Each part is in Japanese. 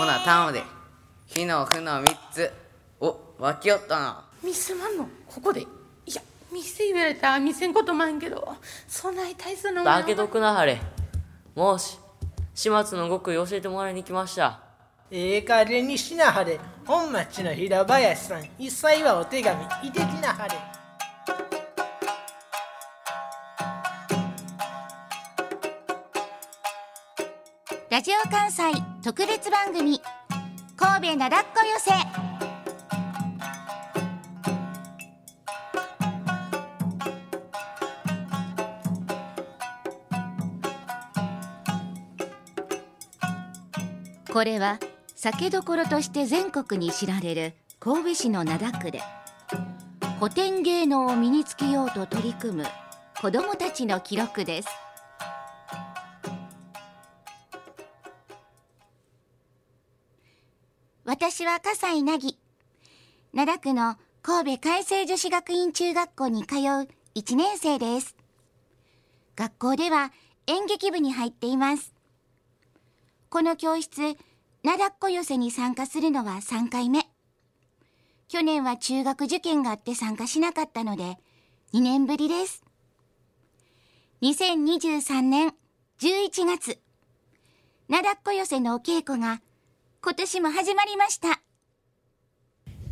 ほな単語で火の負の3つお分けよったな。見せまんの？ここで。いや店言われた。ら見せんこともあんけど。そんなに大切なものだけどくなはれ。もし始末の極意教えてもらいに来ました。ええ加減にしなはれ。本町の平林さん一切はお手紙いてきなはれ。ラジオ関西特別番組神戸なだっこ寄せ。これは酒どころとして全国に知られる神戸市の灘区で古典芸能を身につけようと取り組む子どもたちの記録です。私は笠井凪。灘区の神戸海星女子学院中学校に通う1年生です。学校では演劇部に入っています。この教室灘っこ寄せに参加するのは3回目。去年は中学受験があって参加しなかったので2年ぶりです。2023年11月。灘っこ寄せのお稽古が今年も始まりました。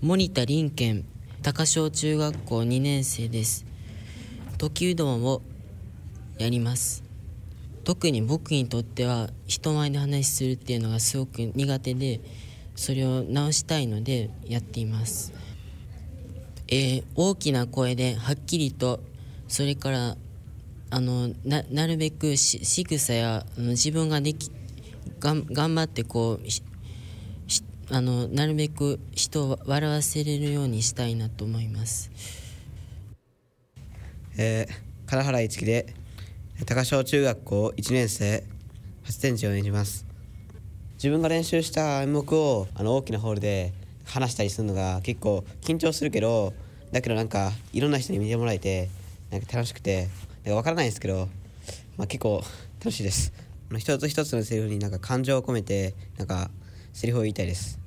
森田林健高小中学校2年生です。時うどんをやります。特に僕にとっては人前で話するっていうのがすごく苦手でそれを直したいのでやっています、えー大きな声ではっきりとそれからあのななるべくし仕草やあの自分ができがん頑張ってこうあのなるべく人を笑わせれるようにしたいなと思います。えー、唐原一樹で高小中学校1年生初天地を演じます。自分が練習した演目をあの大きなホールで話したりするのが結構緊張するけどだけどなんかいろんな人に見てもらえてなんか楽しくてなんか分からないですけど、まあ、結構楽しいです。あ一つ一つのセリフになんか感情を込めてなんかセリフを言いたいです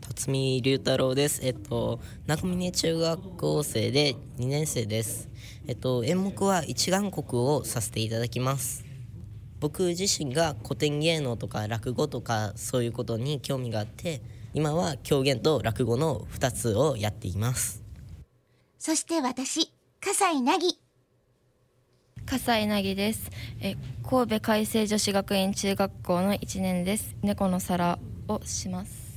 辰巳龍太郎です。えっと、中峰中学校生で2年生です。えっと、演目は一眼国をさせていただきます。僕自身が古典芸能とか落語とかそういうことに興味があって、今は狂言と落語の2つをやっています。そして私笠井凪笠井凪です。え神戸海星女子学院中学校の1年です。猫の皿をします。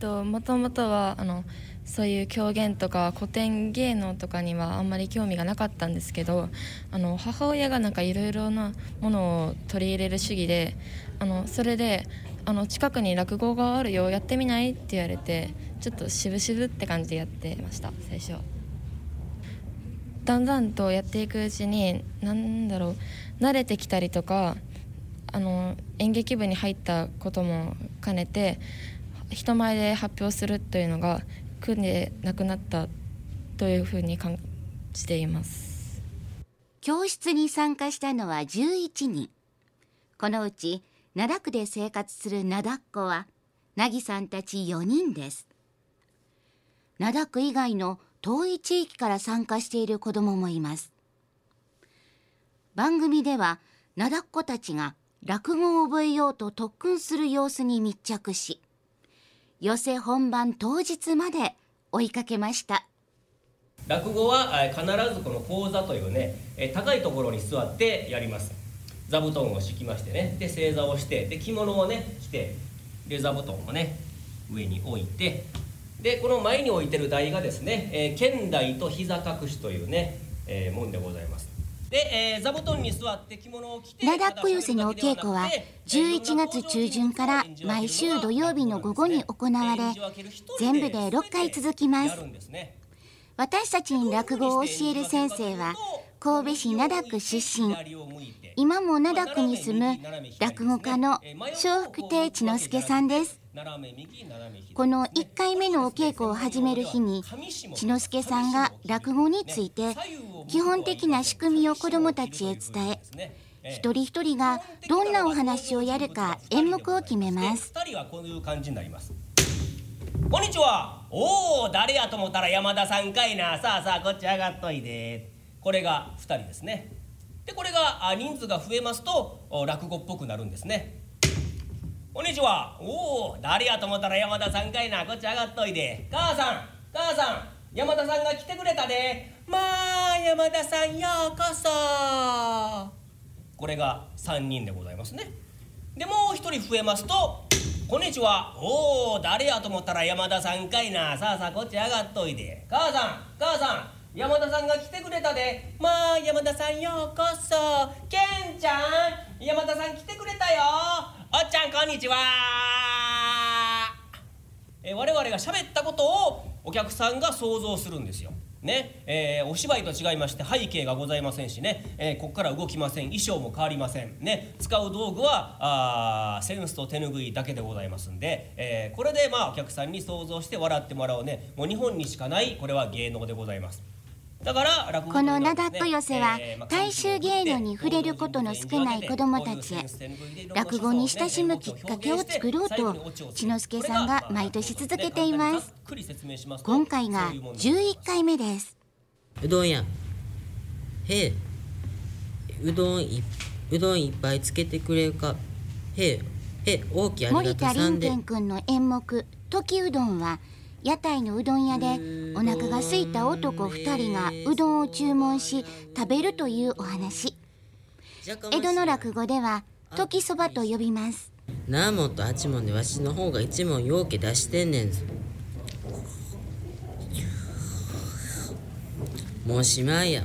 ともともとはあのそういう狂言とか古典芸能とかにはあんまり興味がなかったんですけどあの母親がなんかいろいろなものを取り入れる主義であのそれであの近くに落語があるよやってみない？って言われてちょっと渋々って感じでやってました最初。だんだんとやっていくうちに何だろう慣れてきたりとかあの演劇部に入ったことも兼ねて人前で発表するというのが苦でなくなったというふうに感じています。教室に参加したのは11人。このうち灘区で生活する灘っ子は凪さんたち4人です。灘区以外の遠い地域から参加している子どももいます。番組では灘っ子たちが落語を覚えようと特訓する様子に密着し寄せ本番当日まで追いかけました。落語はえ必ずこの講座というねえ高いところに座ってやります。座布団を敷きましてねで正座をしてで着物をね着てで座布団をね上に置いてでこの前に置いてる台がですね、えー剣台と膝隠しというね、えーもんでございます。で、えー座布団に座って着物を着て灘っこ寄せのお稽古は11月中旬から毎週土曜日の午後に行われ全部で6回続きます。私たちに落語を教える先生は神戸市灘区出身。今も灘区に住む落語家の笑福亭千之助さんです。この1回目のお稽古を始める日に千之助さんが落語について基本的な仕組みを子どもたちへ伝え一人一人がどんなお話をやるか演目を決めます。2人はこういう感じになりますこんにちは。おお誰やと思ったら山田さんかいな。さあさあこっち上がっといで。これが2人ですね。でこれが人数が増えますと落語っぽくなるんですね。こんにちはおお誰やと思ったら山田さんかいな。こっち上がっといで。母さん母さん山田さんが来てくれたで。まあ山田さんようこそ。これが3人でございますね。でもう一人増えますと「こんにちは。おお誰やと思ったら山田さんかいな。さあさあこっち上がっといで。母さん母さん。山田さんが来てくれたで。まあ山田さんようこそ。ケンちゃん山田さん来てくれたよ。おっちゃんこんにちは。え我々が喋ったことをお客さんが想像するんですよ。ね。えーお芝居と違いまして背景がございませんしね、えーここから動きません。衣装も変わりません。ね。使う道具はあセンスと手ぬぐいだけでございますんで、えーこれでまあお客さんに想像して笑ってもらおうね。もう日本にしかないこれは芸能でございます。このというは灘っこ寄せは大衆芸能に触れることの少ない子どもたちへ落語に親しむきっかけを作ろうと千之助さんが毎年続けています。今回が11回目です。うどんやへえ。うどんいうどんいっぱいつけてくれるか。へえ。へえ大きいありが森田とうさんで。凛健くんの演目「時うどん」は屋台のうどん屋でお腹が空いた男2人がうどんを注文し食べるというお話。江戸の落語では「時そば」と呼びます。なあもんとあちもんでわしの方が一問ようけ出してんねんぞ。もうしまいや。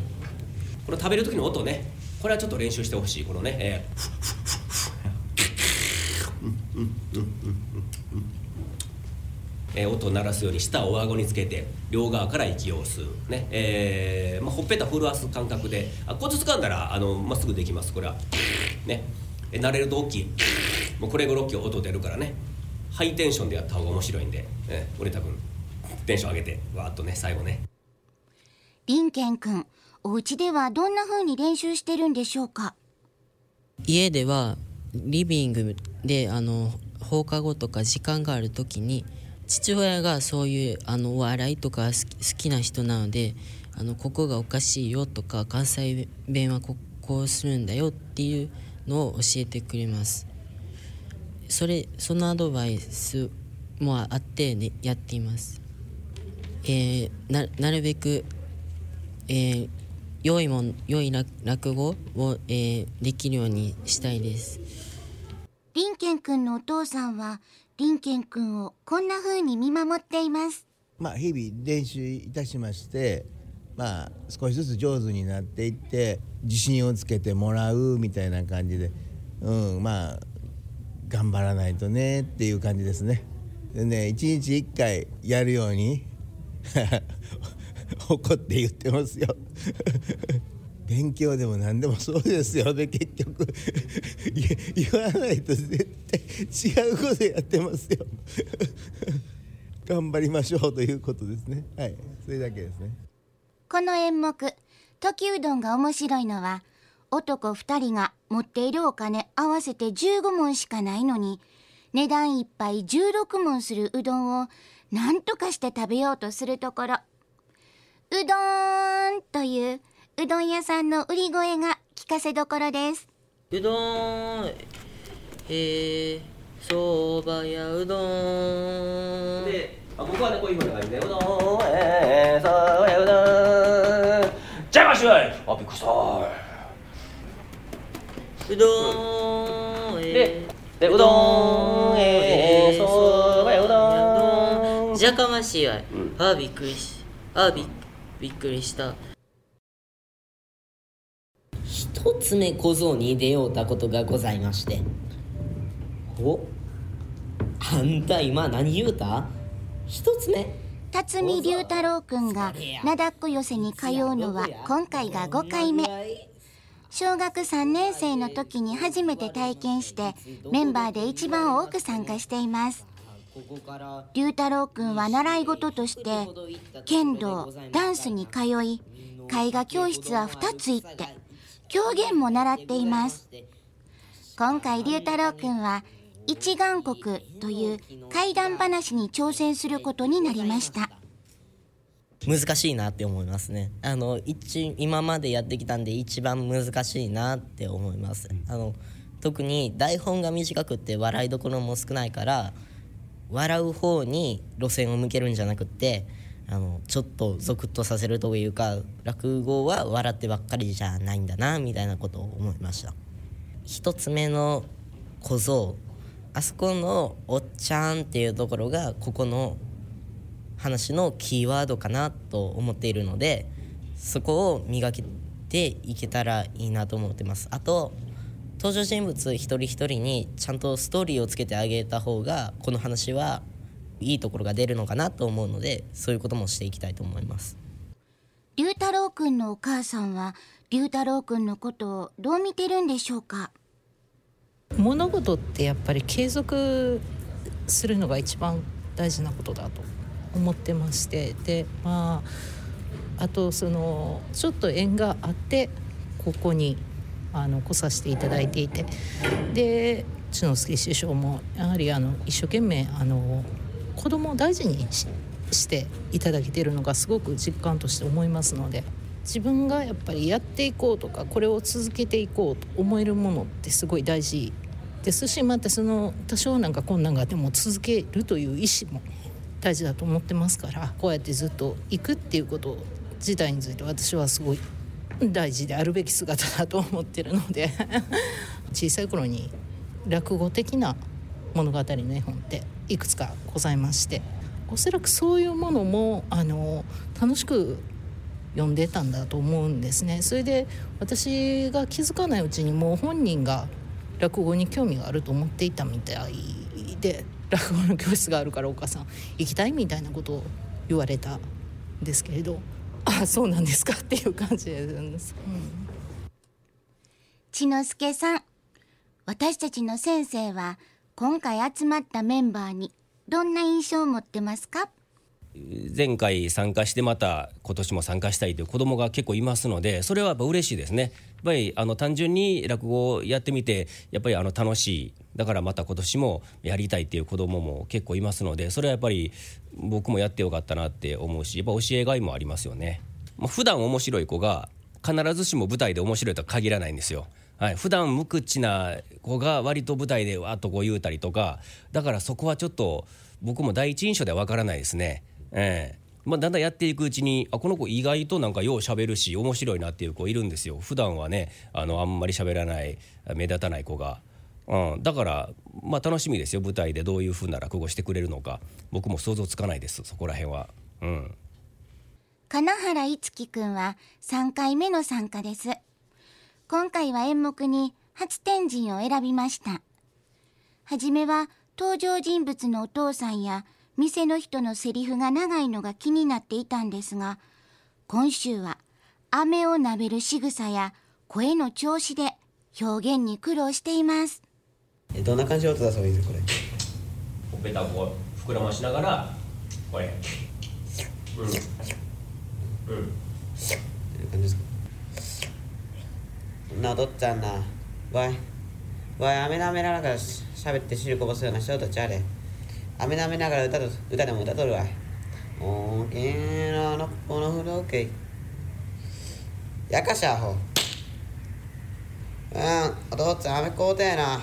この食べる時の音ね。これはちょっと練習してほしいこのね、えーえー音を鳴らすように舌を顎につけて両側から息を吸う。ね。えーまあ、ほっぺた震わす感覚であコツ掴んだらあのまっすぐできます。これは。ね。え慣れると大きい。もうこれ5 6キロ音出るからね。ハイテンションでやった方が面白いんで、えー俺多分テンション上げてわーっとね最後ね。凛健くんお家ではどんな風に練習してるんでしょうか？家ではリビングであの放課後とか時間がある時に父親がそういうあのお笑いとか好き好きな人なのであのここがおかしいよとか関西弁はここうするんだよっていうのを教えてくれます。それそのアドバイスもあって、ね、やっています、えーななるべく、えー良いもん良い落落語を、えーできるようにしたいです。凛健くんのお父さんは凛健くんをこんな風に見守っていますまあ、日々練習いたしまして、まあ、少しずつ上手になっていって自信をつけてもらうみたいな感じで、うん、まあ頑張らないとねっていう感じですね。でね一日一回やるように 怒って言ってますよ。勉強でも何でもそうですよね結局。言言わないと絶対違うことやってますよ。頑張りましょうということですね。はい。それだけですね。この演目「時うどん」が面白いのは男2人が持っているお金合わせて15文しかないのに値段いっぱい16文するうどんを何とかして食べようとするところ「うどーん」といううどん屋さんの売り声が聞かせどころです。うどん。え。ー、そばやうどん。であ僕はねこういうふうな感じで。うどんえーそうやうどん。いましょい。あびっくりした。うどん。えででうどん。えーそばやうどん。じゃかましいわい、あびっくりしあびびっくりした一つ目小僧に出ようたことがございまして。おあんた今何言うた？一つ目。辰巳龍太郎くんが灘っこ寄せに通うのは今回が5回目。小学3年生の時に初めて体験してメンバーで一番多く参加しています。龍太郎くんは習い事として剣道ダンスに通い絵画教室は2つ行って狂言も習っています。今回龍太郎くんは一眼国という怪談話に挑戦することになりました。難しいなって思いますね。あの一今までやってきたんで一番難しいなって思います。あの特に台本が短くって笑いどころも少ないから笑う方に路線を向けるんじゃなくってあのちょっとゾクッとさせるというか落語は笑ってばっかりじゃないんだなみたいなことを思いました。一つ目の小僧あそこの「おっちゃん」っていうところがここの話のキーワードかなと思っているのでそこを磨けていけたらいいなと思ってます。あと登場人物一人一人にちゃんとストーリーをつけてあげた方がこの話はいいところが出るのかなと思うのでそういうこともしていきたいと思います。龍太郎くんのお母さんは龍太郎くんのことをどう見てるんでしょうか？物事ってやっぱり継続するのが一番大事なことだと思ってましてでまああとそのちょっと縁があってここにあの来させていただいていてで茅之助師匠もやはりあの一生懸命あの子供を大事にしていただけてるのがすごく実感として思いますので自分がやっぱりやっていこうとかこれを続けていこうと思えるものってすごい大事ですしまたその多少なんか困難があっても続けるという意思も大事だと思ってますからこうやってずっと行くっていうこと自体について私はすごい大事であるべき姿だと思ってるので 小さい頃に落語的な物語の絵本っていくつかございましておそらくそういうものもあの楽しく読んでたんだと思うんですね。それで私が気づかないうちにもう本人が落語に興味があると思っていたみたいで落語の教室があるからお母さん行きたいみたいなことを言われたんですけれどあそうなんですかっていう感じです、うん、千之助さん私たちの先生は今回集まったメンバーにどんな印象を持ってますか？前回参加してまた今年も参加したいという子どもが結構いますのでそれはやっぱ嬉しいですね。やっぱりあの単純に落語をやってみてやっぱりあの楽しいだからまた今年もやりたいっていう子どもも結構いますのでそれはやっぱり僕もやってよかったなって思うしやっぱ教えがいもありますよね。まあ、普段面白い子が必ずしも舞台で面白いとは限らないんですよ。はい、普段無口な子が割と舞台でわっとこう言うたりとかだからそこはちょっと僕も第一印象では分からないですね。ええ。まあ、だんだんやっていくうちにあこの子意外となんかよう喋るし面白いなっていう子いるんですよ。普段はねあのあんまり喋らない目立たない子が、うん、だからまあ楽しみですよ。舞台でどういうふうな落語してくれるのか。僕も想像つかないです。そこら辺は。うん。金原いつきくんは3回目の参加です。今回は演目に初天神を選びましたはじめは登場人物のお父さんや店の人のセリフが長いのが気になっていたんですが、今週は飴を舐める仕草や声の調子で表現に苦労しています。どんな感じで音出せばいいのこれ。ほっぺたをこう膨らましながら、これ。うん。うん。感じですか？などっちゃんな。わい。わい、飴舐めながら喋って汁こぼすような人たちあれ。飴舐めながら歌と歌でも歌とるわ大きなのっぽの風呂けやかしゃアホ。うんお父ちゃん飴買うてえな。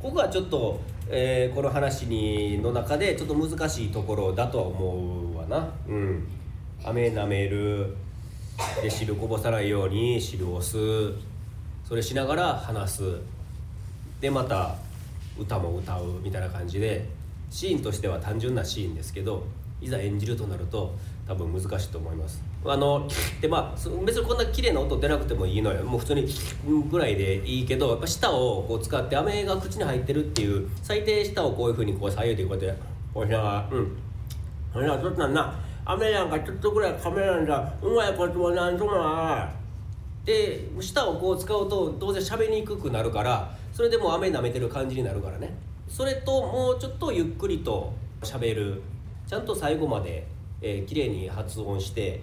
ここはちょっと、えー、この話にの中でちょっと難しいところだとは思うわな。うん。飴舐める。で汁こぼさないように汁を吸うそれしながら話す。でまた歌も歌うみたいな感じでシーンとしては単純なシーンですけどいざ演じるとなると多分難しいと思います。あのでまあ別にこんな綺麗な音出なくてもいいのよ。もう普通にぐらいでいいけどやっぱ舌をこう使って飴が口に入ってるっていう最低舌をこういうふうにこう左右でこうやってこうしながらうん。ほらちょっとなんな飴なんかちょっとぐらいカメラなんだ。うまいことはなんともなで舌をこう使うと当然喋りにくくなるからそれでも飴舐めてる感じになるからね。それともうちょっとゆっくりと喋る。ちゃんと最後まで、えー、綺麗に発音して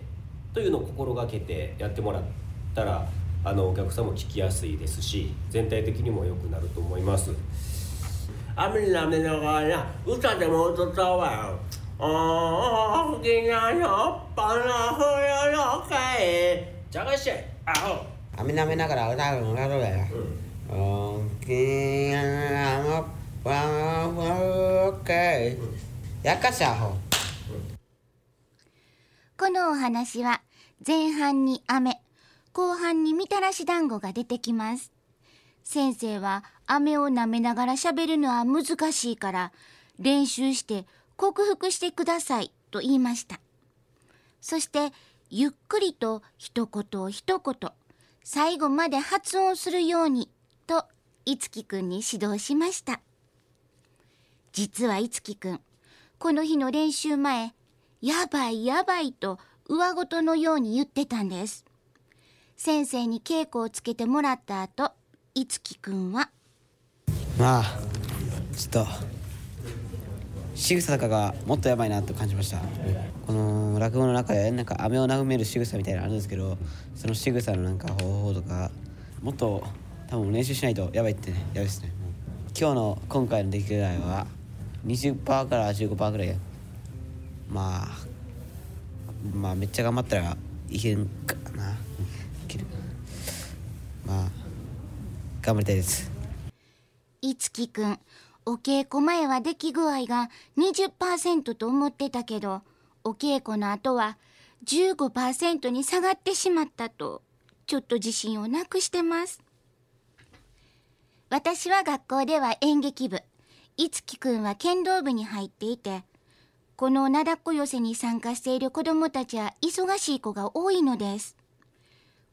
というのを心がけてやってもらったらあのお客さんも聞きやすいですし全体的にも良くなると思います。雨になめながら歌でも歌ったわよ大きなのっぱな冬の会じゃがしゃい。アホ雨なめながら歌うのがどうだよ。大きなのっぱな冬の会。やかしゃアホ。このお話は前半に飴後半にみたらし団子が出てきます先生は飴を舐めながら喋るのは難しいから練習して克服してくださいと言いましたそしてゆっくりと一言一言最後まで発音するようにといつきくんに指導しました。実はいつきくんこの日の練習前やばいやばいと上ごとのように言ってたんです。先生に稽古をつけてもらった後いつきくんは。まあちょっと。仕草とかがもっとやばいなと感じました。この落語の中でなんか飴を眺める仕草みたいなのあるんですけどその仕草のなんか方法とかもっと多分練習しないとやばいってねやばいですね。今日の今回の出来具合は20%から15%ぐらい。まあまあめっちゃ頑張ったらいけるかな。いける。まあ頑張りたいです。いつきくんお稽古前は出来具合が20%と思ってたけどお稽古の後は15%に下がってしまったとちょっと自信をなくしてます。私は学校では演劇部いつきくんは剣道部に入っていてこの灘っこ寄せに参加している子どもたちは忙しい子が多いのです。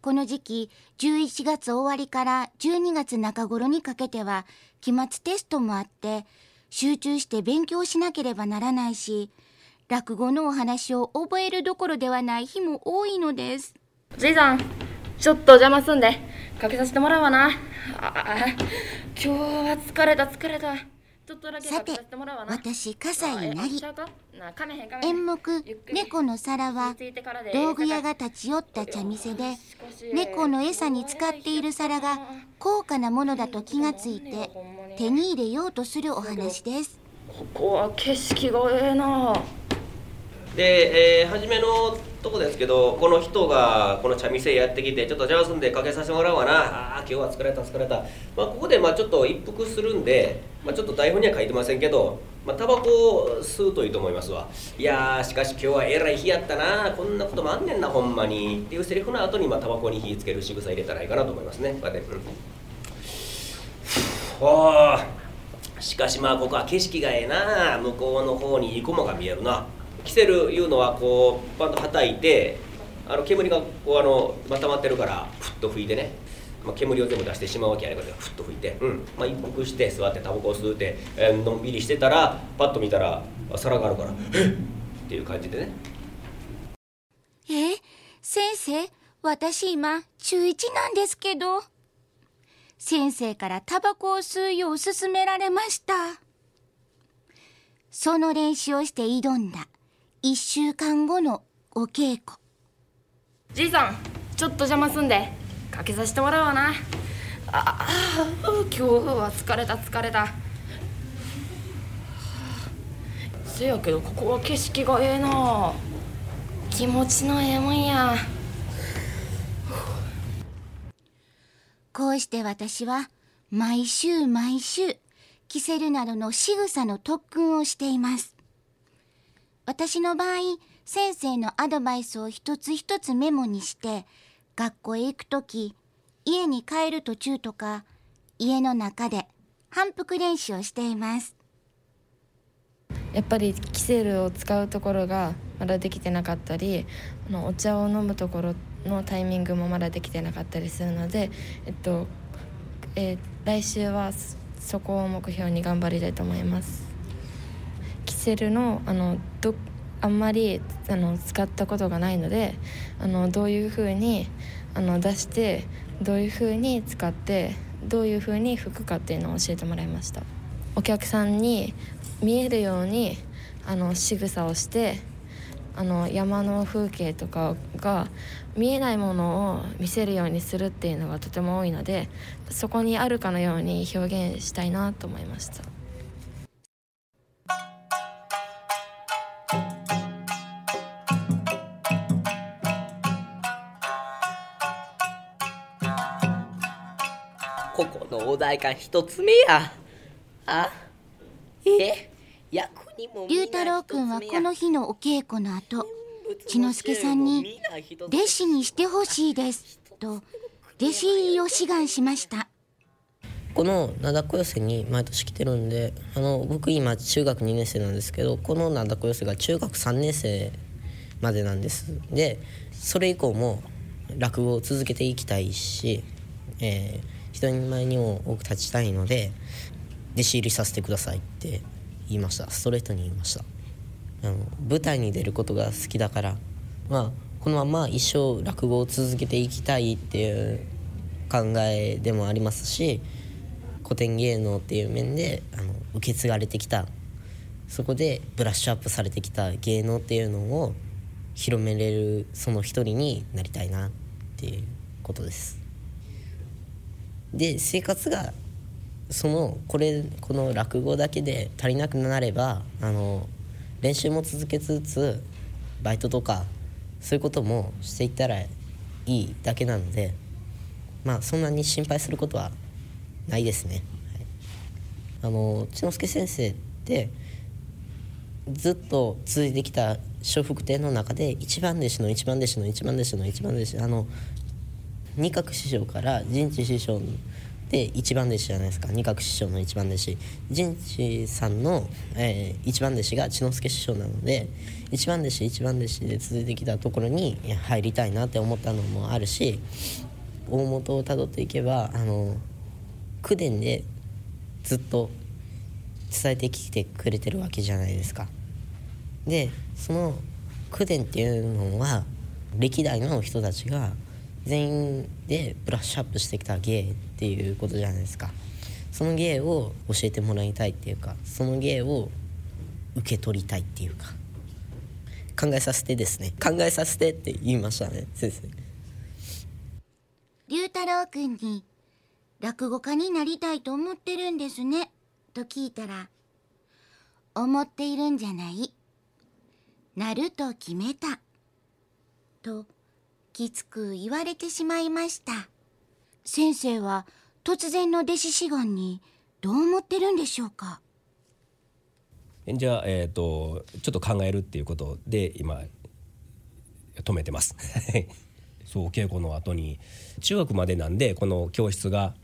この時期11月終わりから12月中頃にかけては期末テストもあって集中して勉強しなければならないし落語のお話を覚えるどころではない日も多いのです。じいさんちょっと邪魔すんでかけさせてもらうわな。ああ今日は疲れた疲れた。さて私笠井なぎ演目「猫の皿」は道具屋が立ち寄った茶店で猫の餌に使っている皿が高価なものだと気がついて手に入れようとするお話です。ここは景色がええなで、えー初めのとこですけどこの人がこの茶店やってきてちょっと邪魔すんでかけさせてもらうわな。あ今日は疲れた疲れた、まあ、ここでまあちょっと一服するんで、まあ、ちょっと台本には書いてませんけどまあタバコを吸うといいと思いますわ。いやーしかし今日はえらい日やったな。こんなこともあんねんなほんまに。っていうセリフの後にまあタバコに火つける仕草入れたらいいかなと思いますね。こうやって、うん。おしかしまあここは景色がええな。向こうの方にいい雲が見えるな。キセルいうのはこうパンとはたいてあの煙がこうあのまたまってるからふっと吹いてね、まあ、煙を全部出してしまうわけやねんけどふっと吹いて、うん。まあ、一服して座ってタバコを吸うて、えーのんびりしてたらパッと見たら皿があるから「えっ!」っていう感じでね。え？先生私今中1なんですけど。先生からタバコを吸うよう勧められました。その練習をして挑んだ。1週間後のお稽古。じいさんちょっと邪魔すんでかけさせてもらうわな。ああ今日は疲れた疲れた。せやけどここは景色がええな。気持ちのええもんや。こうして私は毎週毎週キセルなどの仕草の特訓をしています私の場合先生のアドバイスを一つ一つメモにして学校へ行く時家に帰る途中とか家の中で反復練習をしていますやっぱりキセルを使うところがまだできてなかったりあのお茶を飲むところのタイミングもまだできてなかったりするので、えっとえー来週はそそこを目標に頑張りたいと思います。セルのあのどあんまりあの使ったことがないのであのどういうふうにあの出してどういうふうに使ってどういうふうに吹くかっていうのを教えてもらいましたお客さんに見えるようにあの仕草をしてあの山の風景とかが見えないものを見せるようにするっていうのがとても多いのでそこにあるかのように表現したいなと思いました。お題が一つ目や。あえ？役にも龍太郎くんはこの日のお稽古の後千之助さんに「弟子にしてほしいです」と弟子入りを志願しました。この灘子寄せに毎年来てるんであの僕今中学2年生なんですけどこの灘子寄せが中学3年生までなんです。でそれ以降も落語を続けていきたいし、えー人前にも多く立ちたいので弟子入りさせてくださいって言いました。ストレートに言いました。あの舞台に出ることが好きだからまあこのまま一生落語を続けていきたいっていう考えでもありますし古典芸能っていう面であの受け継がれてきたそこでブラッシュアップされてきた芸能っていうのを広めれるその一人になりたいなっていうことです。で生活がそのこれこの落語だけで足りなくなればあの練習も続けつつバイトとかそういうこともしていったらいいだけなのでまあそんなに心配することはないですね。はい、あの千之助先生ってずっと続いてきた笑福亭の中で一番弟子の一番弟子の一番弟子の一番弟子あの二角師匠から陣地師匠で一番弟子じゃないですか二角師匠の一番弟子陣地さんの、えー、一番弟子が千之助師匠なので一番弟子一番弟子で続いてきたところに入りたいなって思ったのもあるし大元をたどっていけばあの口伝でずっと伝えてきてくれてるわけじゃないですか。でその口伝っていうのは歴代の人たちが全員でブラッシュアップしてきた芸っていうことじゃないですか。その芸を教えてもらいたいっていうかその芸を受け取りたいっていうか。考えさせてですね。考えさせてって言いましたね先生。龍太郎くんに落語家になりたいと思ってるんですねと聞いたら思っているんじゃない。なると決めた。ときつく言われてしまいました。先生は突然の弟子志願にどう思ってるんでしょうか？じゃあ、えーと、ちょっと考えるっていうことで今止めてます。そう稽古の後に中学までなんでこの教室が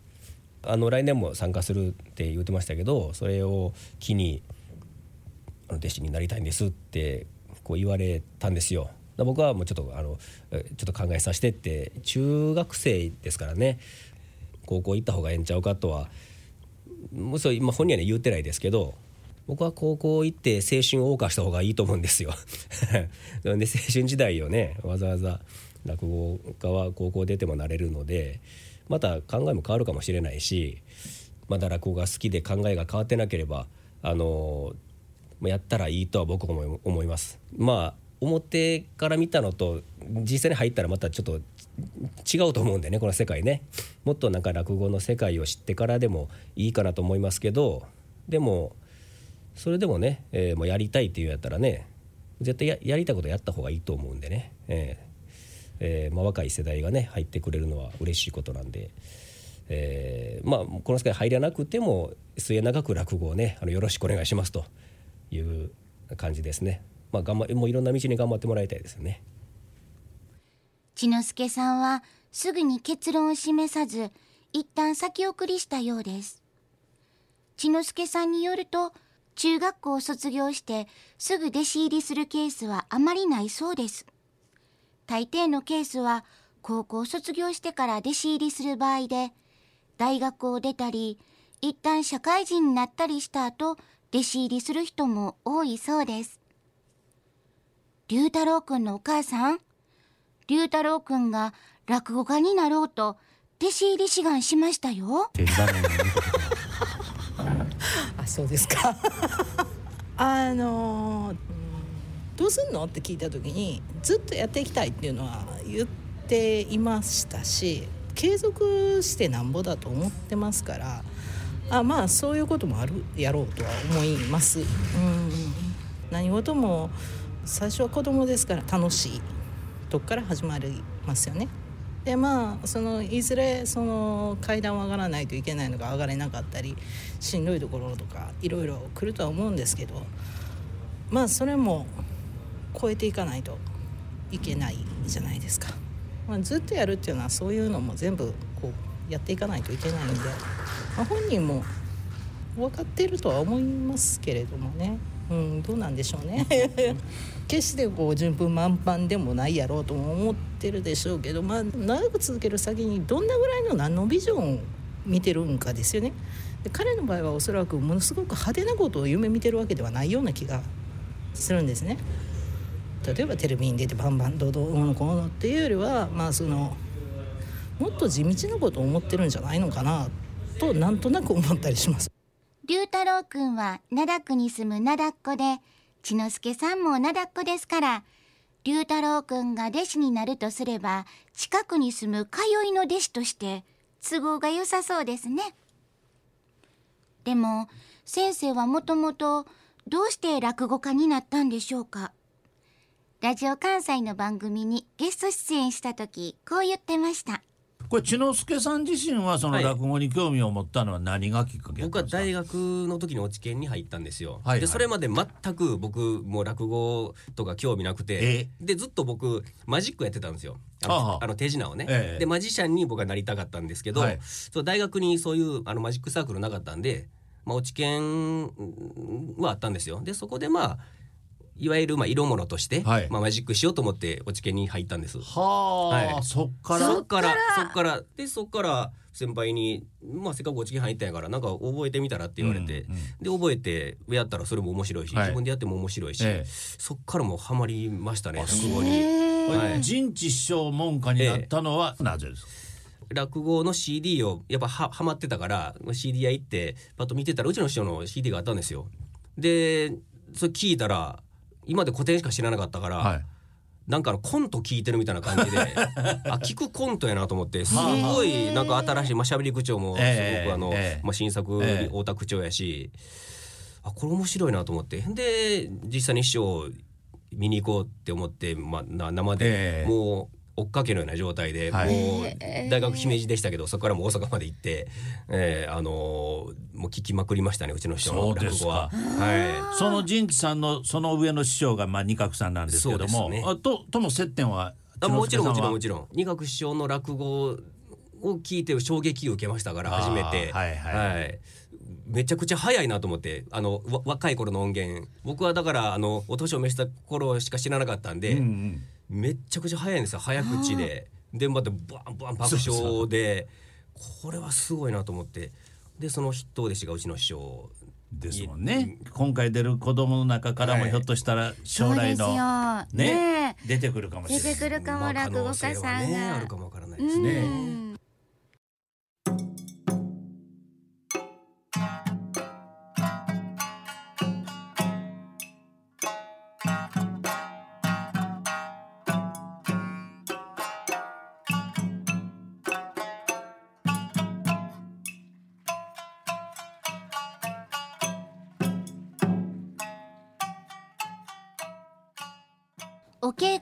あの来年も参加するって言ってましたけどそれを機に弟子になりたいんですってこう言われたんですよ。僕はもうちょっとあのちょっと考えさせてって中学生ですからね高校行った方がええんちゃうかとはもうそ今本人はね言ってないですけど僕は高校行って青春を謳歌した方がいいと思うんですよ。で青春時代をねわざわざ落語家は高校出てもなれるのでまた考えも変わるかもしれないしまだ落語が好きで考えが変わってなければあのやったらいいとは僕も思います。まあ表から見たのと実際に入ったらまたちょっと違うと思うんでねこの世界ねもっとなんか落語の世界を知ってからでもいいかなと思いますけどでもそれでもね、えー、もうやりたいっていうやったらね絶対ややりたいことやった方がいいと思うんでね、えーえーまあ、若い世代がね入ってくれるのは嬉しいことなんで。えー、まあこの世界入らなくても末永く落語をねあのよろしくお願いしますという感じですね。まあ、頑張もういろんな道に頑張ってもらいたいですよね。千之助さんはすぐに結論を示さず一旦先送りしたようです。千之助さんによると中学校を卒業してすぐ弟子入りするケースはあまりないそうです。大抵のケースは高校卒業してから弟子入りする場合で大学を出たり一旦社会人になったりした後弟子入りする人も多いそうです。龍太郎くんのお母さん？龍太郎くんが落語家になろうと弟子入り志願しましたよ。あそうですか。あのどうすんの？って聞いた時にずっとやっていきたいっていうのは言っていましたし継続してなんぼだと思ってますからあまあそういうこともあるやろうとは思います。うん。何事も最初は子供ですから楽しいとこから始まりますよね。でまあそのいずれその階段を上がらないといけないのが上がれなかったりしんどいところとかいろいろ来るとは思うんですけどまあそれも超えていかないといけないじゃないですか。まあ、ずっとやるっていうのはそういうのも全部こうやっていかないといけないんで、まあ、本人も分かっているとは思いますけれどもね、うん、どうなんでしょうね 決してこう順風満帆でもないやろうとも思ってるでしょうけど、まあ、長く続ける先にどんなぐらいの何のビジョンを見てるんかですよねで彼の場合はおそらくものすごく派手なことを夢見てるわけではないような気がするんですね。例えばテレビに出てバンバンドドのこうのっていうよりはまあそのもっと地道なことを思ってるんじゃないのかなとなんとなく思ったりします。龍太郎くんは灘区に住む灘っ子で千之助さんも灘っ子ですから龍太郎くんが弟子になるとすれば近くに住む通いの弟子として都合が良さそうですね。でも先生はもともとどうして落語家になったんでしょうか？ラジオ関西の番組にゲスト出演した時こう言ってました。これ千之助さん自身はその落語に興味を持ったのは何がきっかけ僕は大学の時に落研に入ったんですよ、はいはい。でそれまで全く僕もう落語とか興味なくてでずっと僕マジックやってたんですよ。あの手品をね、ええ。でマジシャンに僕はなりたかったんですけど、はい。そう大学にそういうあのマジックサークルなかったんで、まあ、落研はあったんですよ。でそこでまあいわゆるまあ色物として、まあ、マジックしようと思って落研に入ったんです。はあそっから？そっからそっから？でそっから先輩に「まあ、せっかく落研入ったんやからなんか覚えてみたら」って言われて、で覚えてやったらそれも面白いし、はい。自分でやっても面白いし、ええ。そっからもうハマりましたね落語こに。れ陣地師匠門下になったのはなぜですか、落語の CD をやっぱはハマってたから CD 屋行ってパッと見てたらうちの師匠の CD があったんですよ。でそれ聞いたら今まで古典しか知らなかったから、なんかあのコント聞いてるみたいな感じで あ聞くコントやなと思ってすごいなんか新しいまあ喋り口調もすごええくあの、ええまあ、新作ええ太田口調やし、あこれ面白いなと思って。で実際に師匠見に行こうって思って、まあ、な生で、もう追っかけのような状態で、はい。もう大学姫路でしたけどそこからもう大阪まで行って、えーあのーもう聞きまくりましたねうちの師匠のそうです落語は。か、はい。その陣地さんのその上の師匠がまあ二角さんなんですけども、ね。あととも接点はあもちろんもちろんもちちろん。二学師匠の落語を聞いて衝撃を受けましたから初めて。はいはい。はい。めちゃくちゃ早いなと思ってあのわ若い頃の音源。僕はだからあのお年を召した頃しか知らなかったんで、めっちゃくちゃ早いんですよ。早口で。でまたバンバン爆笑で。これはすごいなと思って。でその筆頭弟子がうちの師匠。ですもんね。今回出る子供の中からもひょっとしたら将来の、そうですよ。ねね出てくるかもしれない。出てくるかも落語家さんが、ねあるかもわからないですね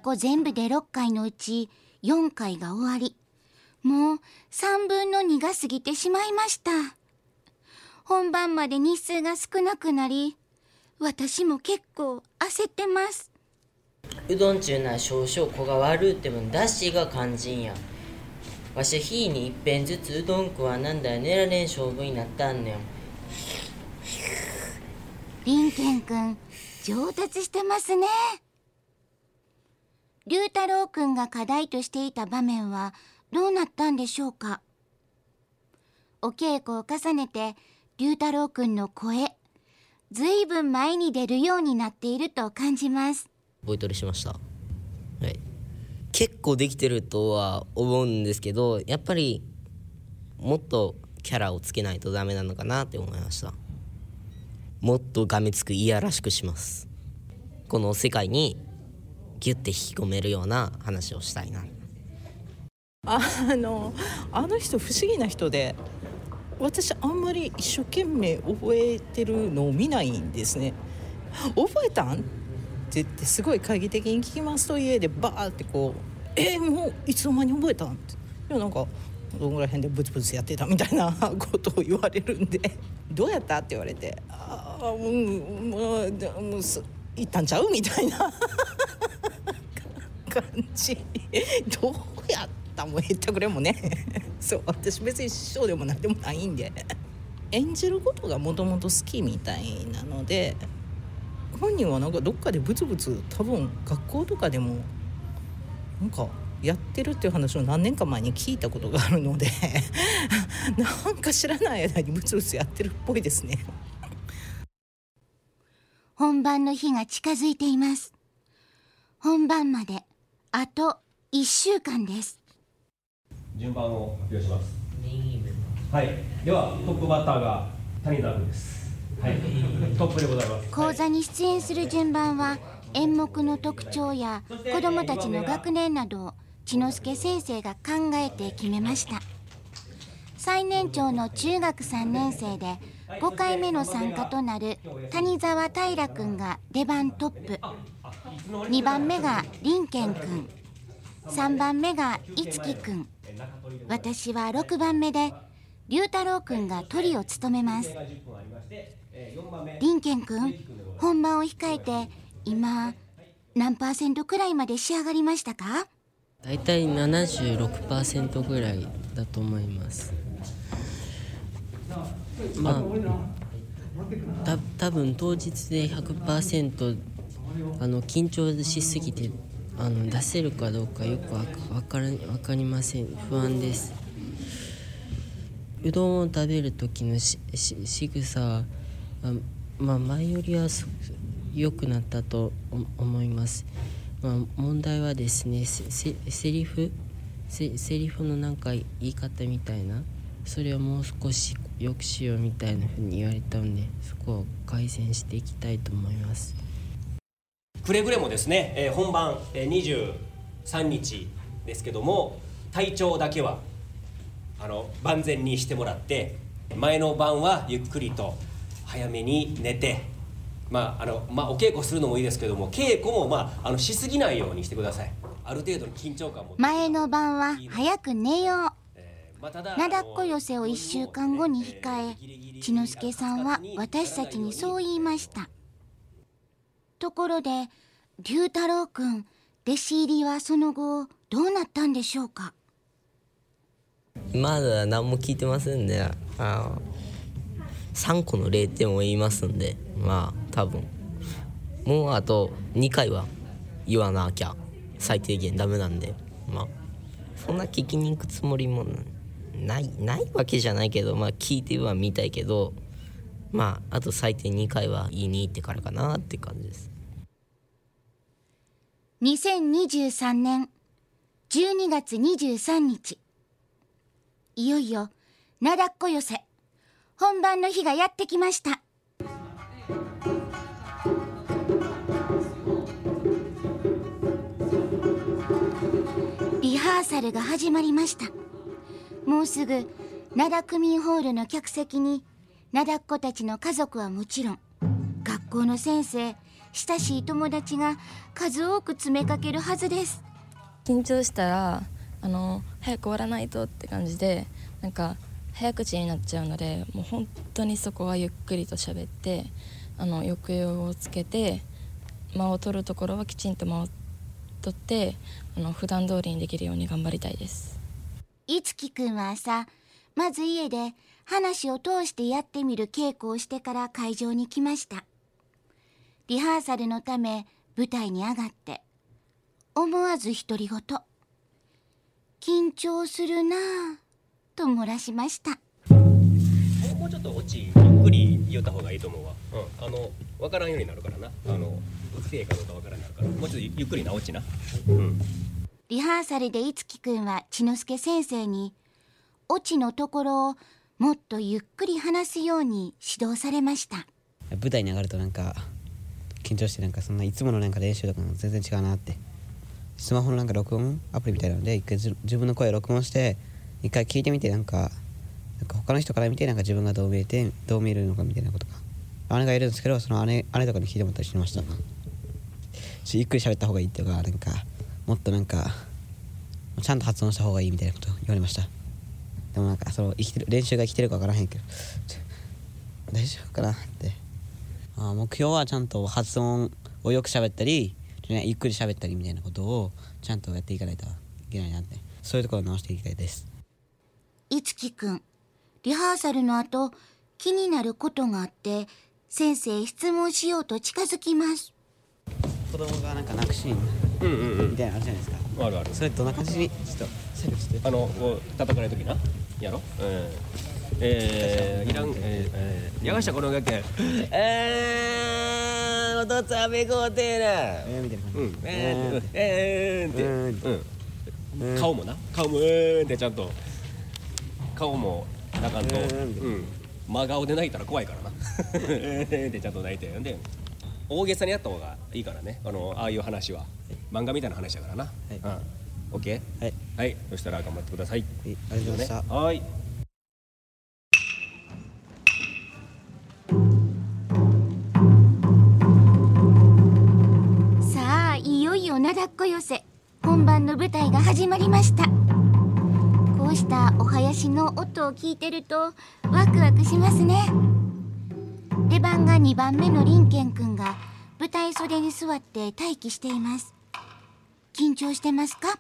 うんお稽古全部で6回のうち4回が終わり。もう3分の2が過ぎてしまいました。本番まで日数が少なくなり私も結構焦ってます。うどんちゅうな少々子が悪うてもだしが肝心や。わし日に一遍ずつうどん食わなんだよ寝られん勝負になったんねん林健くん上達してますね龍太郎くんが課題としていた場面はどうなったんでしょうか？お稽古を重ねて龍太郎くんの声ずいぶん前に出るようになっていると感じます。ボイトレしました。はい。結構できてるとは思うんですけどやっぱりもっとキャラをつけないとダメなのかなって思いました。もっとがめつくいやらしくします。この世界にギュッて引き込めるような話をしたいな。あのあの人不思議な人で私あんまり一生懸命覚えてるのを見ないんですね。覚えたん？って言ってすごい懐疑的に聞きますと家でバーってこう「えー、もういつの間に覚えたん?」って。いやなんかどんぐらい辺でブツブツやってたみたいな ことを言われるんで「どうやった?」って言われて「ああうもうもうす行ったんちゃう?」みたいな。感じ。どうやった？も言ってくれもね。そう私別に師匠でも何でもないんで。演じることがもともと好きみたいなので本人はなんかどっかでブツブツ多分学校とかでもなんかやってるっていう話を何年か前に聞いたことがあるので なんか知らない間にブツブツやってるっぽいですね。本番の日が近づいています。本番まであと1週間です。順番を発表します。はい。ではトップバッターが谷田君です。はい。トップでございます。講座に出演する順番は演目の特徴や子どもたちの学年などを千之助先生が考えて決めました。最年長の中学3年生で5回目の参加となる谷沢平君が出番トップ2番目が林健君。3番目が樹君。私は6番目で龍太郎君がトリを務めます。林健君本番を控えて今何パーセントくらいまで仕上がりましたか？大体76%ぐらいだと思います。まあた多分当日で100%あの緊張しすぎてあの出せるかどうかよく分から分かりません。不安です。うどんを食べる時のしし仕草はまあ前よりは良くなったと思います、まあ、問題はですねセリフセリフのなんか言い方みたいなそれをもう少し良くしようみたいなふうに言われたのでそこを改善していきたいと思います。くれぐれもですね、えー本番、えー23日ですけども体調だけはあの万全にしてもらって前の晩はゆっくりと早めに寝てまああのまあお稽古するのもいいですけども稽古もまああのしすぎないようにしてください。ある程度の緊張感も前の晩は早く寝よう。まあただなだっこ寄せを1週間後に控え千之助さんは私たちにそう言いましたところで龍太郎くん弟子入りはその後どうなったんでしょうか？まだ何も聞いてませんね。あ3個の0点を言いますんでまあ多分。もうあと2回は言わなきゃ最低限ダメなんでまあそんな聞きに行くつもりもないないわけじゃないけどまあ聞いてはみたいけどまああと最低2回は言いに行ってからかなって感じです。2023年12月23日。いよいよなだっこ寄せ。本番の日がやってきました。リハーサルが始まりました。もうすぐ灘区民ホールの客席に灘っ子たちの家族はもちろん学校の先生親しい友達が数多く詰めかけるはずです。緊張したらあの早く終わらないとって感じでなんか早口になっちゃうのでもう本当にそこはゆっくりと喋ってあの抑揚をつけて間を取るところはきちんと間を取ってあの普段通りにできるように頑張りたいです。いつきくんは朝まず家で話を通してやってみる稽古をしてから会場に来ましたリハーサルのため舞台に上がって思わず独り言緊張するなぁと漏らしました。もうちょっとオチゆっくり言った方がいいと思うわ、うん、あの分からんようになるからな。あのうつえかどうか分からんようになるから。もうちょっとゆっくりなオチな。うん。リハーサルでいつきくんは千之助先生にオチのところをもっとゆっくり話すように指導されました。舞台に上がるとなんか緊張してなんかそんないつものなんか練習とかも全然違うなって。スマホのなんか録音アプリみたいなので一回自分の声を録音して一回聞いてみてなんかなんか他の人から見てなんか自分がどう見えてどう見えるのかみたいなことか。姉がいるんですけどその姉姉とかに聞いてもらったりしてました。しゆっくり喋った方がいいってかなんかもっとなんかちゃんと発音した方がいいみたいなこと言われました。でもなんかその生きてる練習が生きてるか分からへんけど。大丈夫かなって。あ目標はちゃんと発音をよく喋ったりねゆっくり喋ったりみたいなことをちゃんとやっていかないといけないなって。そういうところを直していきたいです。いつきくんリハーサルの後気になることがあって先生質問しようと近づきます。子供がなんか泣くシーン。みたいなのあるじゃないですか、あるある。それどんな感じ？にちょっとあのこう叩かれる時な。やろうんえー、いらんえー、えー、やがしたこの学研えー、お父さんめこうてえなえー、みたいな感じ、うんえー、えー、ってうん顔もな顔もえーってちゃんと顔も泣かんとうん真顔で泣いたら怖いからなえーってちゃんと泣いてで大げさにやった方がいいからねあのああいう話は漫画みたいな話だからなはい、うん、オッケーはい、はい、そしたら頑張ってください、はい、ありがとうございました、はいなだっこ寄せ本番の舞台が始まりました。こうしたお囃子の音を聞いてるとワクワクしますね。出番が2番目の林健くんが舞台袖に座って待機しています。緊張してますか？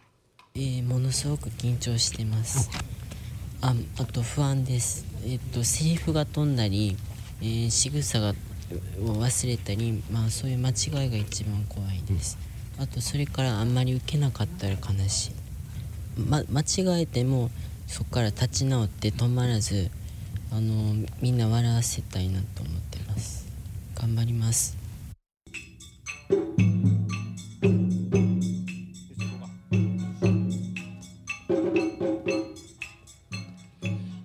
えー、ものすごく緊張してます。ああと不安です。えっとセリフが飛んだり、えー、仕草がを忘れたりまあそういう間違いが一番怖いです。あとそれからあんまり受けなかったら悲しい、ま、間違えてもそこから立ち直って止まらずあのみんな笑わせたいなと思ってます。頑張ります。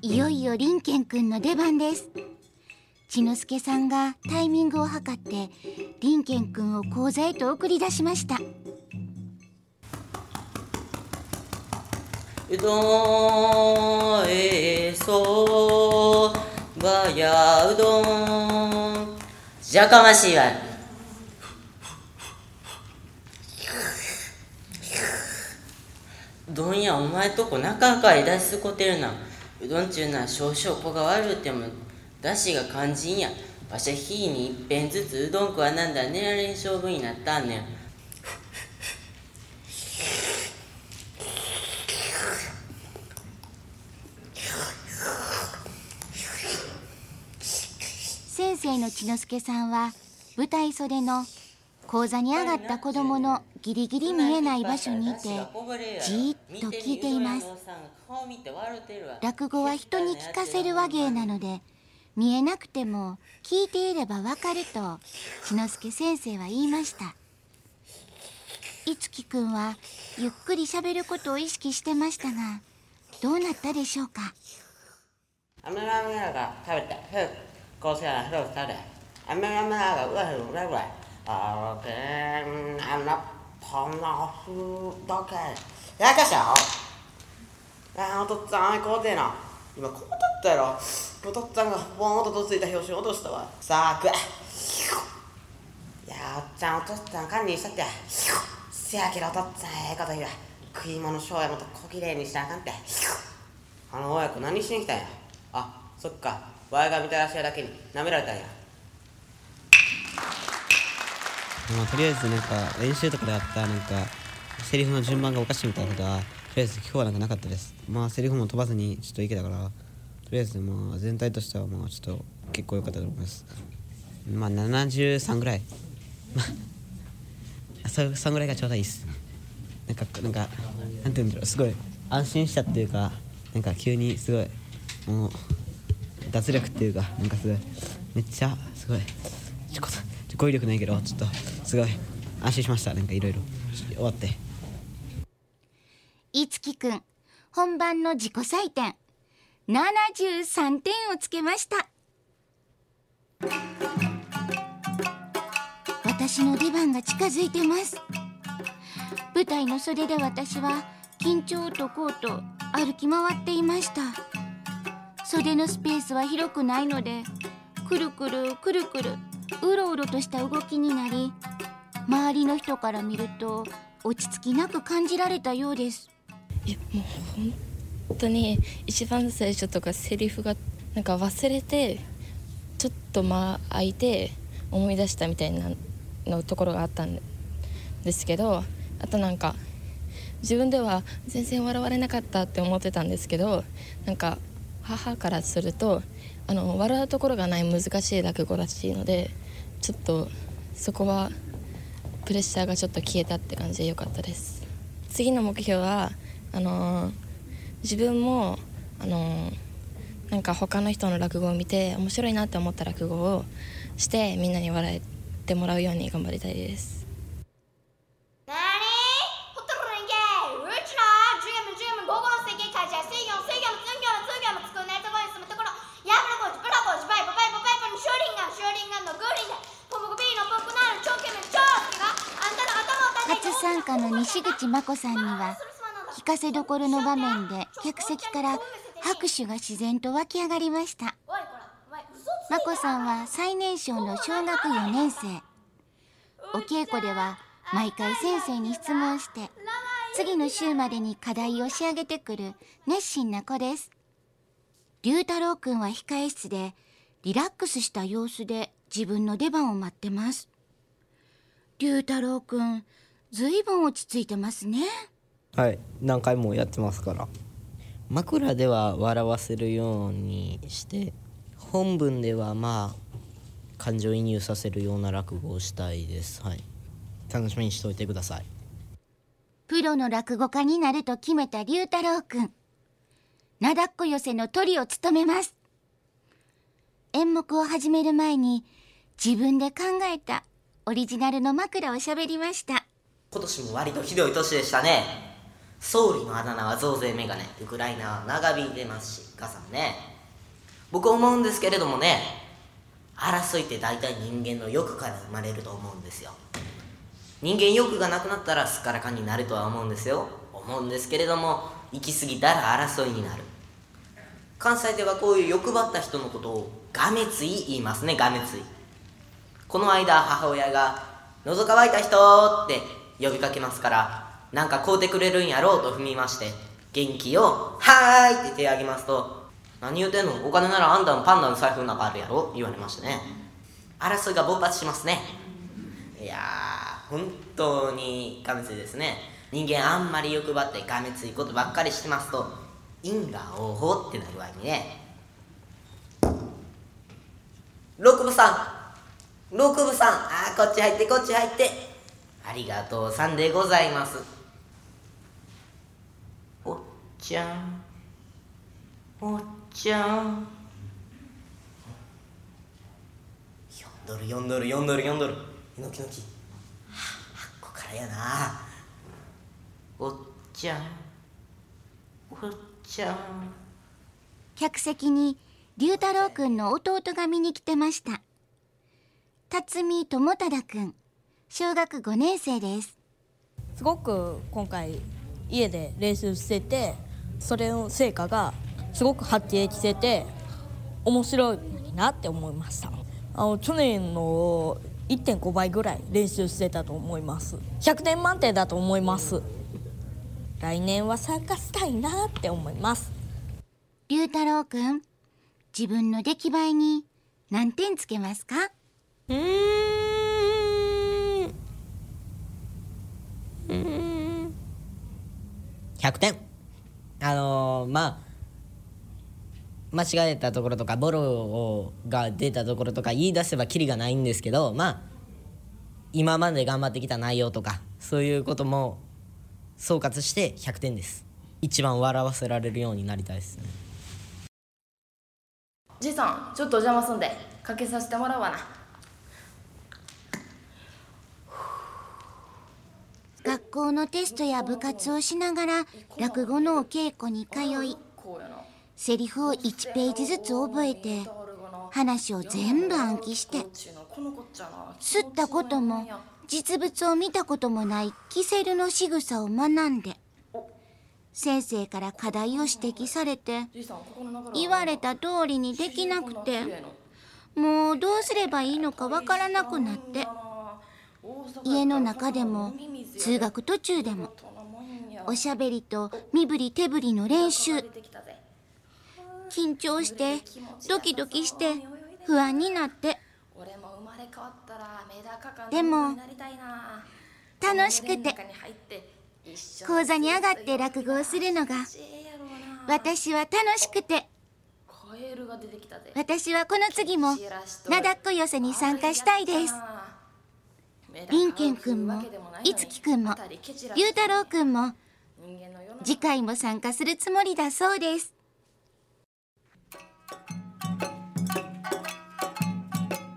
いよいよ林健くんの出番です。千之助さんがタイミングを測って林健くんを講座へと送り出しました。うどんえそばやうどん。じゃかましいわどんやお前とこ中かい出しすこてるな。うどんちゅうのは少々子が悪うてもだしが肝心や。わしゃ日に一遍ずつうどん食わなんだ寝られん勝負になったんねん先生の千之助さんは舞台袖の講座に上がった子供のギリギリ見えない場所にいてじーっと聞いています。落語は人に聞かせる話芸なので見えなくても聞いていればわかると千之助先生は言いましたいつきくんはゆっくりしゃべることを意識してましたがどうなったでしょうか？アメラメラが食べて、ふう、こうせやな、ふう、食べ。アメラメラがうわふう、うわうわ。あけん、あな、こんなふうだけ。やかしょあ、おとっつぁん、こうてえな。今、こうだったやろ。おとっつぁんがボーンととついた表紙を落としたわ。さあ、食え。いや、おっちゃん、おとっつぁん、堪忍したって。せやけど、おとっつぁん、ええこと言うわ。食い物しょうやもっと小綺麗にしなあかんって。あの親子何しに来たんやあそっかわいがみたらしやだけに舐められたんやまあ、とりあえずなんか練習とかであったなんかセリフの順番がおかしいみたいなことはりあえず今日はなんかなかったです。まあセリフも飛ばずにちょっといけたからとりあえずまあ全体としてはまあちょっと結構良かったと思います。まあ73ぐらい。まあそそんぐらいがちょうどいいっす。なんかなんかなんて言うんだろう。すごい安心したっていうかなんか急にすごいもう脱力っていうかなんかすごいめっちゃすごいちょこちょ語彙力ないけどちょっとすごい安心しました。なんかいろいろ。終わって。いつきくん。本番の自己採点。73点をつけました。私の出番が近づいてます。舞台の袖で私は緊張を解こうと歩き回っていました。袖のスペースは広くないのでくるくるくるくるうろうろとした動きになり周りの人から見ると落ち着きなく感じられたようです。いやもう本当に一番最初とかセリフがなんか忘れてちょっと間空いて思い出したみたいなのところがあったんですけどあとなんか自分では全然笑われなかったって思ってたんですけどなんか母からするとあの笑うところがない難しい落語らしいのでちょっとそこはプレッシャーがちょっと消えたって感じでよかったです。次の目標はあの自分もあのなんか他の人の落語を見て面白いなって思った落語をしてみんなに笑ってもらうように頑張りたいです。初参加の西口真子さんにはかせどころの場面で客席から拍手が自然と湧き上がりました。真子さんは最年少の小学4年生。お稽古では毎回先生に質問して次の週までに課題を仕上げてくる熱心な子です。龍太郎くんは控え室でリラックスした様子で自分の出番を待ってます。龍太郎くんずいぶん落ち着いてますね。はい。何回もやってますから。枕では笑わせるようにして本文ではまあ感情移入させるような落語をしたいです。はい。楽しみにしておいてください。プロの落語家になると決めた龍太郎くんなだっこ寄せのトリを務めます。演目を始める前に自分で考えたオリジナルの枕を喋りました。今年も割とひどい年でしたね総理のあだ名は増税メガネウクライナは長引いてますし母さんね。僕思うんですけれどもね争いって大体人間の欲から生まれると思うんですよ。人間欲がなくなったらすっからかんになるとは思うんですよ。思うんですけれども行き過ぎたら争いになる。関西ではこういう欲張った人のことをがめつい言いますねがめついこの間母親が「覗か湧いた人!」って呼びかけますからなんか買うてくれるんやろうと踏みまして元気を「はーい!」って手挙げますと「何言うてんの？お金ならあんたのパンダの財布の中あるやろ?」言われましたね。争いが勃発しますね。いやー本当にがめついですね。人間あんまり欲張ってがめついことばっかりしてますと因果応報ってなるわけね。六部さん。六部さん。あーこっち入ってこっち入って。ありがとうさんでございます。ちゃん。おっちゃん。読んどる読んどる読んどる読んどる。のきのきはあこからやな。おっちゃん。おっちゃん。客席に龍太郎くんの弟が見に来てました。辰巳智忠くん小学5年生です。すごく今回家で練習しててそれの成果がすごく発揮してて面白いなって思いました。あの去年の1.5倍ぐらい練習してたと思います。100点満点だと思います。来年は参加したいなって思います。龍太郎くん自分の出来栄えに何点つけますか？うーん。うーん。100点あのー、まあ間違えたところとかボロをが出たところとか言い出せばキリがないんですけどまあ今まで頑張ってきた内容とかそういうことも総括して100点です。一番笑わせられるようになりたいですね。じいさんちょっとお邪魔すんでかけさせてもらおうわな。学校のテストや部活をしながら落語のお稽古に通いセリフを1ページずつ覚えて話を全部暗記して吸ったことも実物を見たこともないキセルの仕草を学んで先生から課題を指摘されて言われた通りにできなくてもうどうすればいいのかわからなくなって家の中でも通学途中でもおしゃべりと身振り手振りの練習。緊張してドキドキして不安になって。でも楽しくて講座に上がって落語をするのが私は楽しくて私はこの次も灘っこ寄せに参加したいです林健くんもいつきくんも龍太郎くんも次回も参加するつもりだそうです。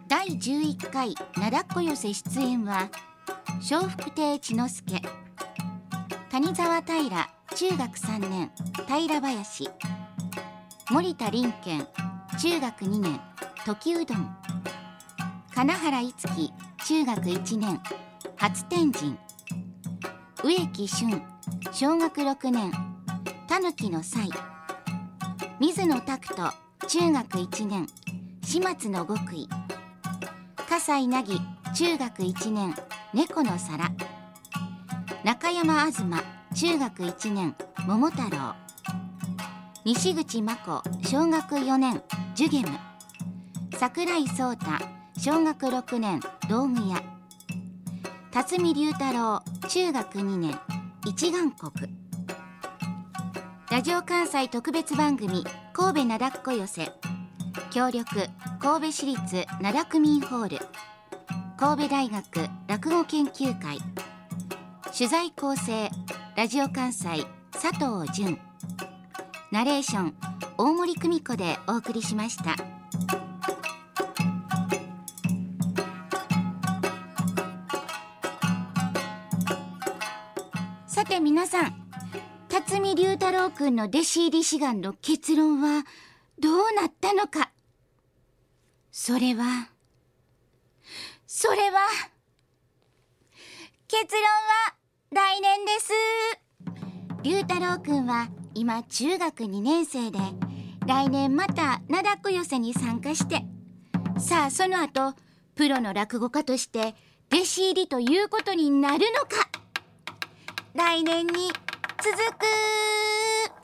第11回灘っこ寄せ出演は笑福亭千之助谷沢平中学3年平林森田林健中学2年時うどん金原いつき中学1年初天神。植木俊小学6年たぬきの才。水野拓人中学1年始末の極意。葛西凪中学1年猫の皿。中山東中学1年桃太郎。西口真子小学4年ジュゲム桜井聡太小学6年道具屋。辰巳龍太郎中学2年一眼国。ラジオ関西特別番組神戸灘っこ寄せ。協力神戸市立灘区民ホール。神戸大学落語研究会。取材構成ラジオ関西佐藤純ナレーション大森久美子でお送りしました。て皆さん辰巳龍太郎くんの弟子入り志願の結論はどうなったのか？それはそれは結論は来年です。龍太郎くんは今中学2年生で来年また灘っこ寄せに参加してさあその後プロの落語家として弟子入りということになるのか？来年に続く。